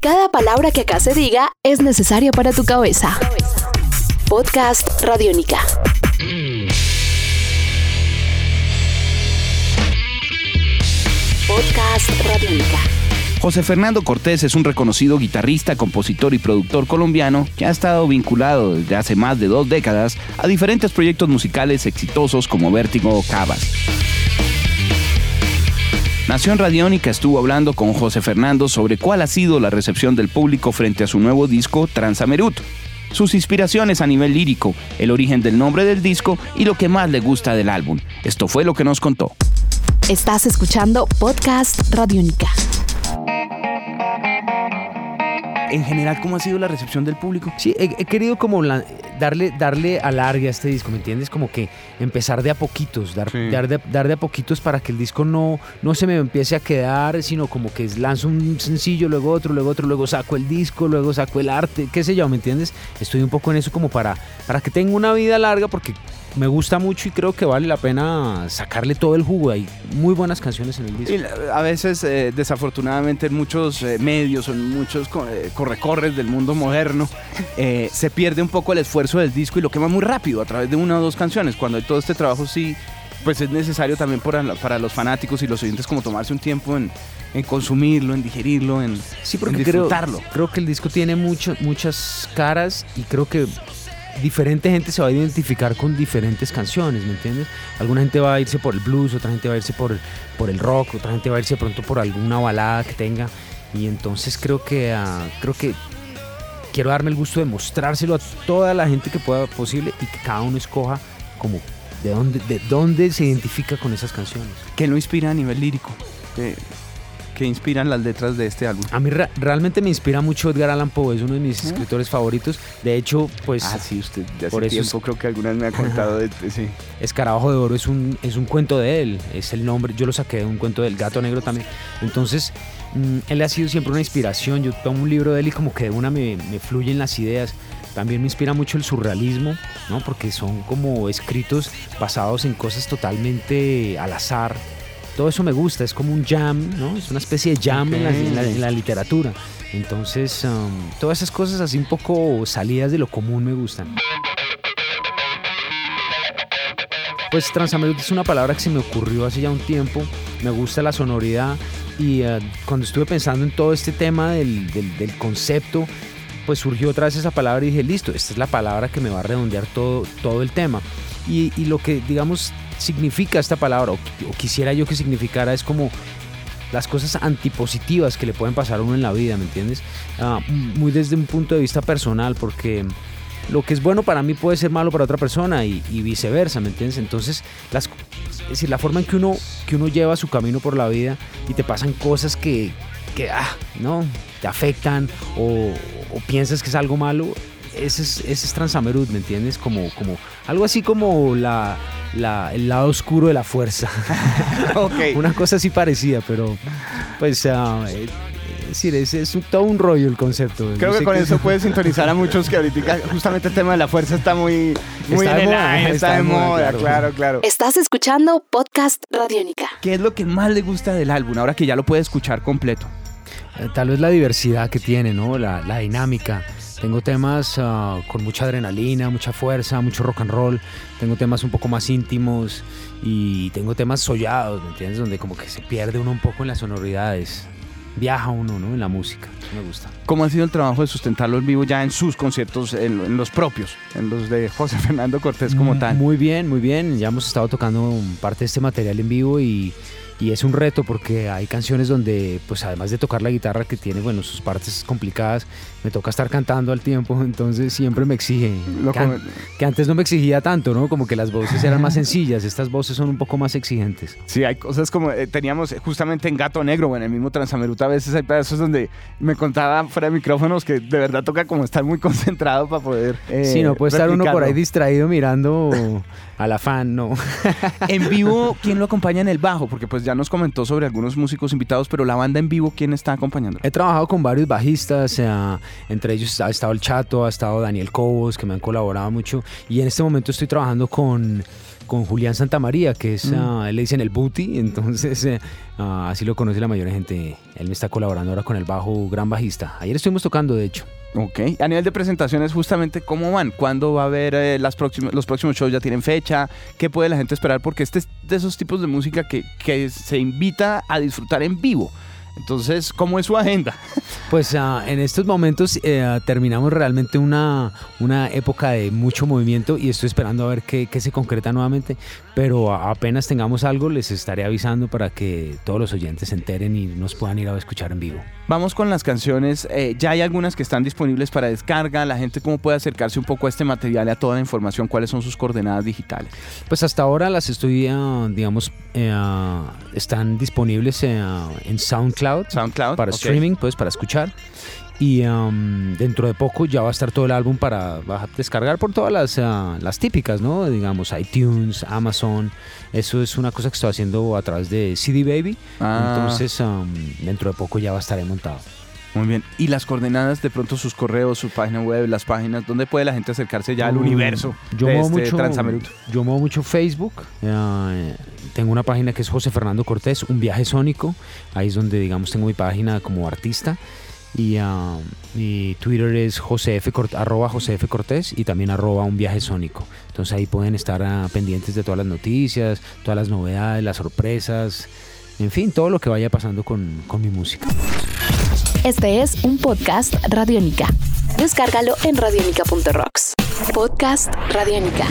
Cada palabra que acá se diga es necesaria para tu cabeza. Podcast Radiónica. Podcast Radiónica. José Fernando Cortés es un reconocido guitarrista, compositor y productor colombiano que ha estado vinculado desde hace más de dos décadas a diferentes proyectos musicales exitosos como Vértigo o Cavas. Nación Radiónica estuvo hablando con José Fernando sobre cuál ha sido la recepción del público frente a su nuevo disco Transamerut, sus inspiraciones a nivel lírico, el origen del nombre del disco y lo que más le gusta del álbum. Esto fue lo que nos contó. Estás escuchando Podcast Radiónica. En general, ¿cómo ha sido la recepción del público? Sí, he, he querido como la- darle, darle alargue a este disco, ¿me entiendes? Como que empezar de a poquitos, dar, Sí. dar, de, dar de a poquitos para que el disco no, no se me empiece a quedar, sino como que lanzo un sencillo, luego otro, luego otro, luego saco el disco, luego saco el arte, qué sé yo, ¿me entiendes? Estoy un poco en eso como para, para que tenga una vida larga porque me gusta mucho y creo que vale la pena sacarle todo el jugo. Hay muy buenas canciones en el disco. Y a veces, eh, desafortunadamente, en muchos eh, medios o en muchos eh, correcorres del mundo moderno, eh, se pierde un poco el esfuerzo del disco y lo quema muy rápido a través de una o dos canciones. Cuando hay todo este trabajo, sí, pues es necesario también para, los fanáticos y los oyentes como tomarse un tiempo en, en consumirlo, en digerirlo, en, Sí, en porque creo, disfrutarlo. creo que el disco tiene mucho, muchas caras y creo que diferente gente se va a identificar con diferentes canciones, ¿me entiendes? Alguna gente va a irse por el blues, otra gente va a irse por, por el rock, otra gente va a irse pronto por alguna balada que tenga. Y entonces creo que, ah, creo que quiero darme el gusto de mostrárselo a toda la gente que pueda posible y que cada uno escoja como de dónde, de dónde se identifica con esas canciones. ¿Qué lo inspira a nivel lírico? ¿Qué, qué inspiran las letras de este álbum? A mí re- realmente me inspira mucho Edgar Allan Poe, es uno de mis escritores favoritos. De hecho, pues ah, sí, usted ya por hace eso es- creo que alguna vez me ha contado de, de- sí. Escarabajo de Oro es un, es un cuento de él, es el nombre, yo lo saqué de un cuento del Gato Negro también. Entonces, mm, él ha sido siempre una inspiración. Yo tomo un libro de él y como que de una me, me fluyen las ideas. También me inspira mucho el surrealismo, ¿no? Porque son como escritos basados en cosas totalmente al azar. Todo eso me gusta, es como un jam, ¿no? Es una especie de jam en, la, literatura. Entonces, um, todas esas cosas así un poco salidas de lo común me gustan. Pues Transamerut es una palabra que se me ocurrió hace ya un tiempo. Me gusta la sonoridad y eh, cuando estuve pensando en todo este tema del, del- del concepto, pues surgió otra vez esa palabra y dije, listo, esta es la palabra que me va a redondear todo, todo el tema. Y, lo que, digamos, significa esta palabra, o, qui- o quisiera yo que significara, es como las cosas antipositivas que le pueden pasar a uno en la vida, ¿me entiendes? Ah, muy desde un punto de vista personal, porque lo que es bueno para mí puede ser malo para otra persona y, viceversa, ¿me entiendes? Entonces, las, es decir, la forma en que uno, que uno lleva su camino por la vida y te pasan cosas que, que ah, ¿no? te afectan o piensas que es algo malo, ese es, ese es Transamerud, ¿me entiendes? Como, como, algo así como la, la- el lado oscuro de la fuerza. Ok. Una cosa así parecida, pero pues... eh, es decir, es, es un- todo un rollo el concepto. Creo No que con qué- eso puede sintonizar a muchos que ahorita justamente el tema de la fuerza está muy, muy Está en de moda, aire, está, de moda, claro. claro. claro, Estás escuchando Podcast Radiónica. ¿Qué es lo que más le gusta del álbum ahora que ya lo puede escuchar completo? Eh, Tal vez la diversidad que tiene, ¿no? La, la dinámica. Tengo temas ah, con mucha adrenalina, mucha fuerza, mucho rock and roll. Tengo temas un poco más íntimos y tengo temas sollados, ¿me entiendes? Donde como que se pierde uno un poco en las sonoridades. Viaja uno, ¿no? En la música. Me gusta. ¿Cómo ha sido el trabajo de sustentarlo en vivo ya en sus conciertos, en, en los propios, en los de José Fernando Cortés como Mm, tal? Muy bien, muy bien. Ya hemos estado tocando parte de este material en vivo y, y es un reto porque hay canciones donde, pues además de tocar la guitarra que tiene, bueno, sus partes complicadas, me toca estar cantando al tiempo, entonces siempre me exige. Que, an- come- que antes no me exigía tanto, ¿no? Como que las voces eran más sencillas, estas voces son un poco más exigentes. Sí, hay cosas como eh, teníamos justamente en Gato Negro o en el mismo Transameruta, a veces hay pedazos donde me contaba fuera de micrófonos que de verdad toca como estar muy concentrado para poder. eh, sí, no puede estar uno por ahí distraído mirando a la fan, no. En vivo, ¿quién lo acompaña en el bajo? Porque pues ya nos comentó sobre algunos músicos invitados, pero la banda en vivo, ¿quién está acompañando? He trabajado con varios bajistas, eh, entre ellos ha estado el Chato, ha estado Daniel Cobos, que me han colaborado mucho. Y en este momento estoy trabajando con, con Julián Santamaría, que es, Mm. ah, le dicen el booty, entonces ah, así lo conoce la mayoría de gente. Él me está colaborando ahora con el bajo gran bajista. Ayer estuvimos tocando, de hecho. Ok. A nivel de presentaciones, justamente, ¿cómo van? ¿Cuándo va a haber eh, las próximas, los próximos shows? ¿Ya tienen fecha? ¿Qué puede la gente esperar? Porque este es de esos tipos de música que, que se invita a disfrutar en vivo. Entonces, ¿cómo es su agenda? Pues ah, en estos momentos eh, terminamos realmente una, una época de mucho movimiento y estoy esperando a ver qué, qué se concreta nuevamente, pero apenas tengamos algo les estaré avisando para que todos los oyentes se enteren y nos puedan ir a escuchar en vivo. Vamos con las canciones. Eh, ya hay algunas que están disponibles para descarga. La gente, ¿cómo puede acercarse un poco a este material y a toda la información? ¿Cuáles son sus coordenadas digitales? Pues hasta ahora las estoy, ah, digamos, eh, ah, están disponibles eh, en SoundCloud SoundCloud. para streaming, pues para escuchar. Y dentro de poco ya va a estar todo el álbum para descargar por todas las, ah, las típicas, ¿no? Digamos, iTunes, Amazon. Eso es una cosa que estoy haciendo a través de CD Baby. Ah, Entonces, dentro de poco ya va a estar ahí montado. muy bien. ¿Y las coordenadas, de pronto sus correos, su página web, las páginas? ¿Dónde puede la gente acercarse ya al Mm, universo Yo de muevo este mucho, yo muevo mucho Facebook. eh, tengo una página que es José Fernando Cortés, un viaje sónico. Ahí es donde, digamos, tengo mi página como artista. Y ah, mi Twitter es josef, Cort- arroba Josef Cortés y también arroba un viaje sónico. Entonces ahí pueden estar ah, pendientes de todas las noticias, todas las novedades, las sorpresas, en fin, todo lo que vaya pasando con, con mi música. Este es un podcast Radiónica. Descárgalo en radiónica.rocks. Podcast Radiónica.